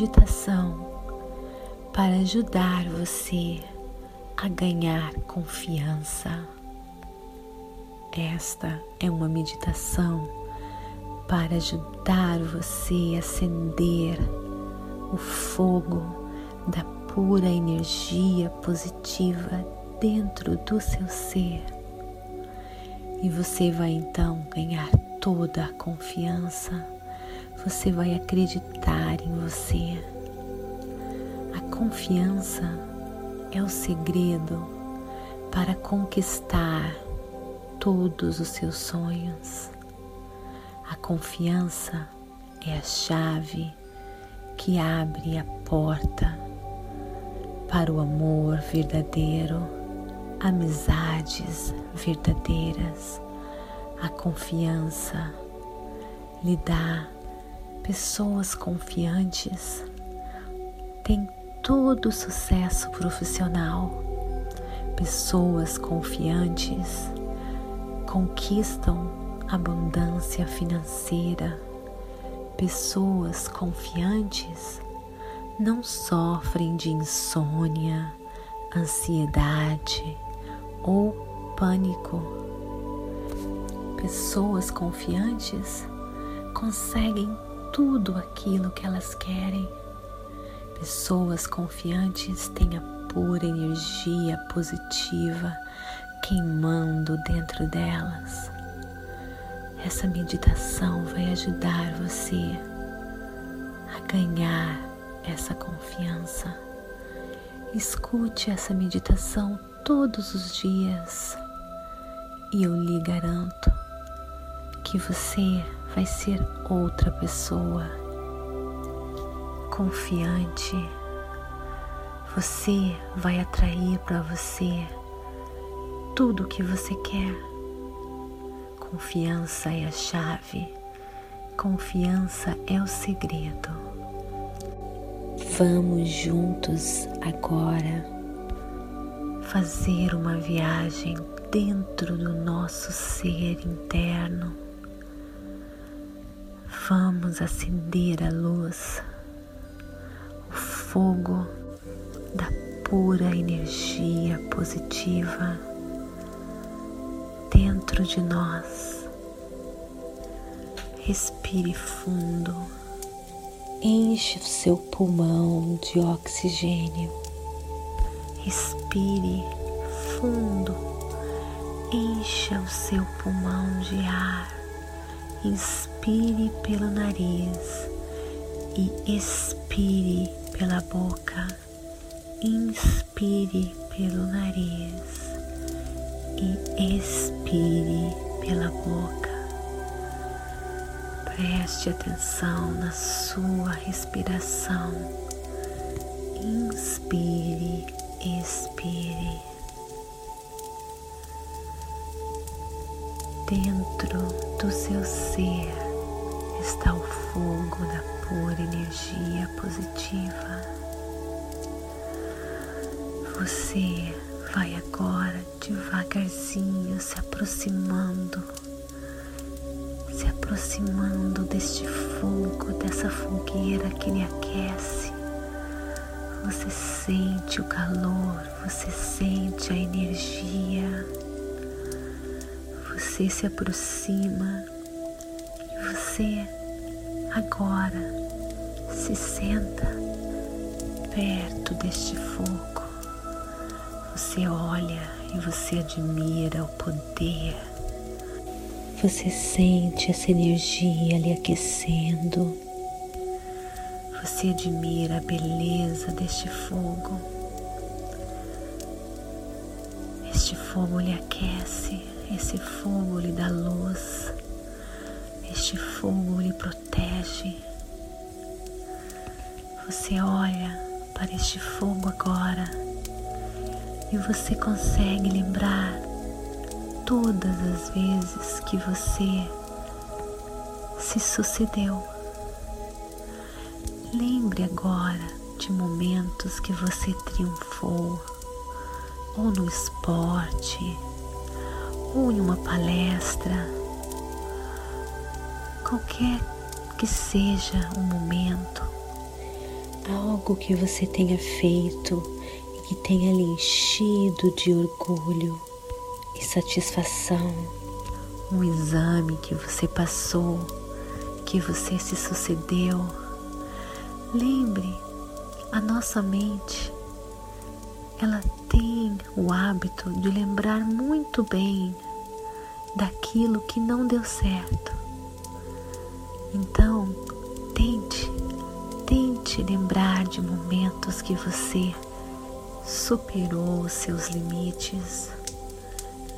Meditação para ajudar você a ganhar confiança. Esta é uma meditação para ajudar você a acender o fogo da pura energia positiva dentro do seu ser. E você vai então ganhar toda a confiança você vai acreditar em você. A confiança é o segredo para conquistar todos os seus sonhos. A confiança é a chave que abre a porta para o amor verdadeiro, amizades verdadeiras. A confiança lhe dá pessoas confiantes têm todo sucesso profissional. Pessoas confiantes conquistam abundância financeira. Pessoas confiantes não sofrem de insônia, ansiedade ou pânico. Pessoas confiantes conseguem tudo aquilo que elas querem. Pessoas confiantes têm a pura energia positiva queimando dentro delas. Essa meditação vai ajudar você a ganhar essa confiança. Escute essa meditação todos os dias e eu lhe garanto que você vai ser outra pessoa confiante. Você vai atrair para você tudo o que você quer. Confiança é a chave, confiança é o segredo. Vamos juntos agora fazer uma viagem dentro do nosso ser interno Vamos acender a luz, o fogo da pura energia positiva dentro de nós. Respire fundo, enche o seu pulmão de oxigênio. Respire fundo, encha o seu pulmão de ar Inspire pelo nariz e expire pela boca. Inspire pelo nariz e expire pela boca. Preste atenção na sua respiração. Inspire, expire. Dentro do seu ser está o fogo da pura energia positiva. Você vai agora devagarzinho se aproximando, se aproximando deste fogo, dessa fogueira que lhe aquece, Você sente o calor, você sente a energia, você se aproxima e você agora se senta perto deste fogo. Você olha e você admira o poder. Você sente essa energia lhe aquecendo. Você admira a beleza deste fogo. Este fogo lhe aquece, esse fogo lhe dá luz, este fogo lhe protege. Você olha para este fogo agora e você consegue lembrar todas as vezes que você se sucedeu. Lembre agora de momentos que você triunfou, ou no esporte, ou em uma palestra, qualquer que seja o momento. Algo que você tenha feito e que tenha lhe enchido de orgulho e satisfação, um exame que você passou, que você se sucedeu. Lembre, a nossa mente, ela tem o hábito de lembrar muito bem daquilo que não deu certo. Então, tente Tente lembrar de momentos que você superou os seus limites.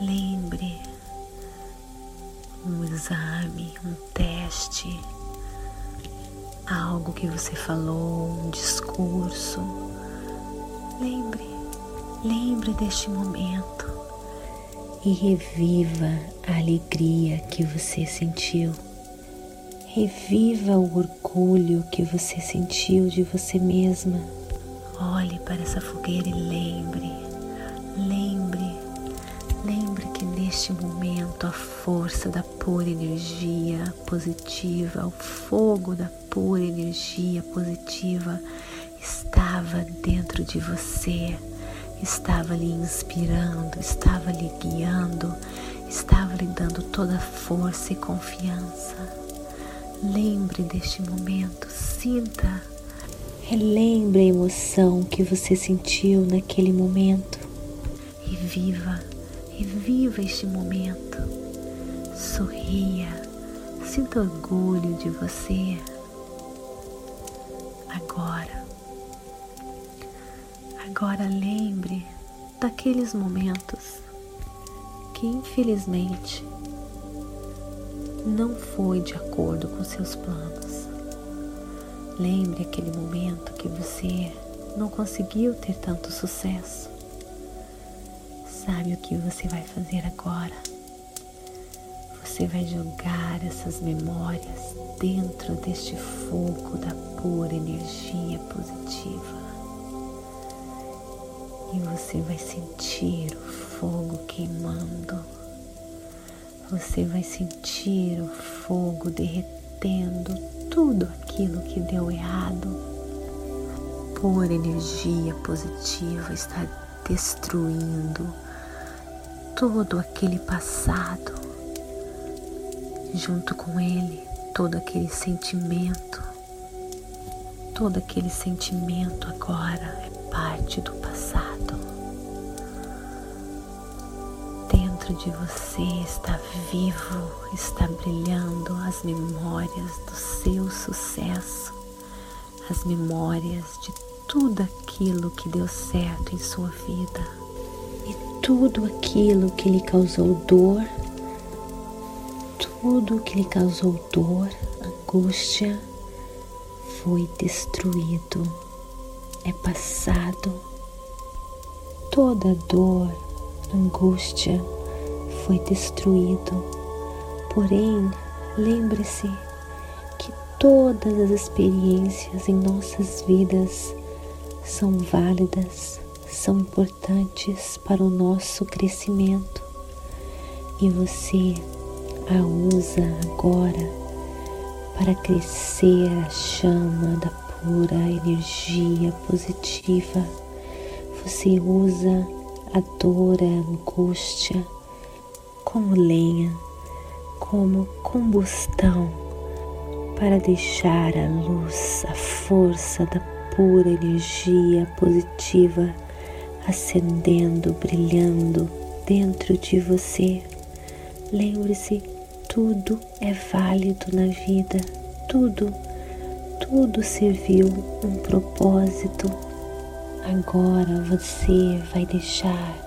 Lembre um exame, um teste, algo que você falou, um discurso. Lembre, lembre deste momento e reviva a alegria que você sentiu. Reviva o orgulho que você sentiu de você mesma. Olhe para essa fogueira e lembre, lembre, lembre que neste momento a força da pura energia positiva, o fogo da pura energia positiva estava dentro de você, estava lhe inspirando, estava lhe guiando, estava lhe dando toda a força e confiança. Lembre deste momento, sinta, relembre a emoção que você sentiu naquele momento e viva, e viva este momento. Sorria, sinta orgulho de você. Agora, agora lembre daqueles momentos que infelizmente não foi de acordo com seus planos. Lembre aquele momento que você não conseguiu ter tanto sucesso. Sabe o que você vai fazer agora? Você vai jogar essas memórias dentro deste fogo da pura energia positiva. E você vai sentir o fogo queimando você vai sentir o fogo derretendo tudo aquilo que deu errado. A pura energia positiva está destruindo todo aquele passado. Junto com ele, todo aquele sentimento. Todo aquele sentimento agora é parte do passado. dentro de você está vivo, está brilhando as memórias do seu sucesso, as memórias de tudo aquilo que deu certo em sua vida e tudo aquilo que lhe causou dor, tudo que lhe causou dor, angústia, foi destruído, é passado. Toda dor, angústia, foi destruído. Porém, lembre-se que todas as experiências em nossas vidas são válidas, são importantes para o nosso crescimento e você a usa agora para crescer a chama da pura energia positiva. Você usa a dor, a angústia como lenha, como combustão para deixar a luz, a força da pura energia positiva acendendo, brilhando dentro de você. Lembre-se, tudo é válido na vida, tudo, tudo serviu um propósito. Agora você vai deixar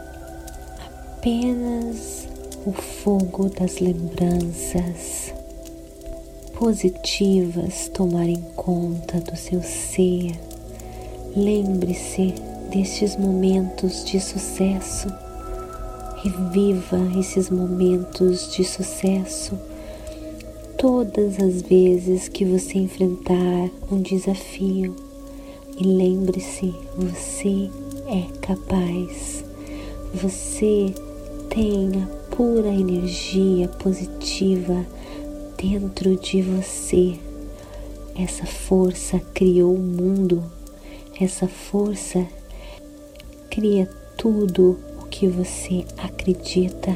apenas o fogo das lembranças positivas tomarem conta do seu ser. Lembre-se destes momentos de sucesso. Reviva esses momentos de sucesso todas as vezes que você enfrentar um desafio. E lembre-se, você é capaz. Você tem a pura energia positiva dentro de você. Essa força criou o mundo. Essa força cria tudo o que você acredita.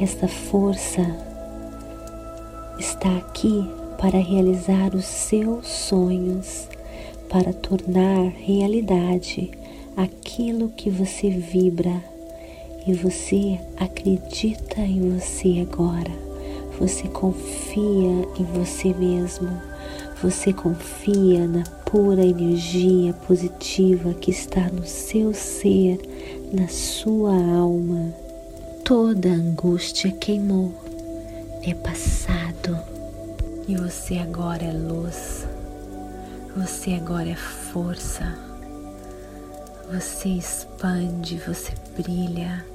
Esta força está aqui para realizar os seus sonhos, para tornar realidade aquilo que você vibra e você acredita em você agora. Você confia em você mesmo. Você confia na pura energia positiva que está no seu ser, na sua alma. Toda angústia queimou, é passado e você agora é luz, você agora é força, você expande, você brilha,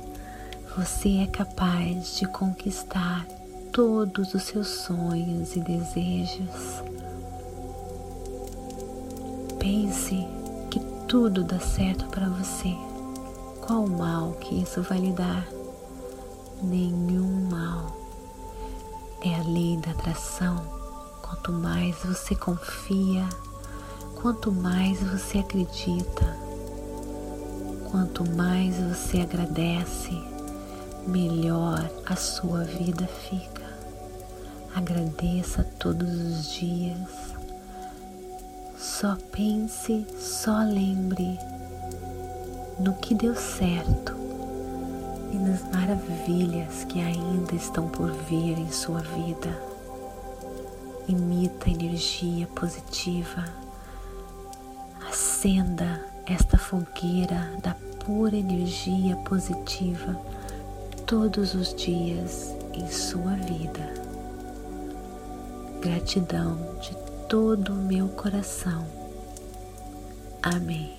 você é capaz de conquistar todos os seus sonhos e desejos. Pense que tudo dá certo para você. Qual mal que isso vai lhe dar? Nenhum. É a lei da atração. Quanto mais você confia, quanto mais você acredita, quanto mais você agradece, melhor a sua vida fica. Agradeça todos os dias só pense, só lembre no que deu certo e nas maravilhas que ainda estão por vir em sua vida. Imita energia positiva, acenda esta fogueira da pura energia positiva todos os dias em sua vida. Gratidão de todo o meu coração. Amém.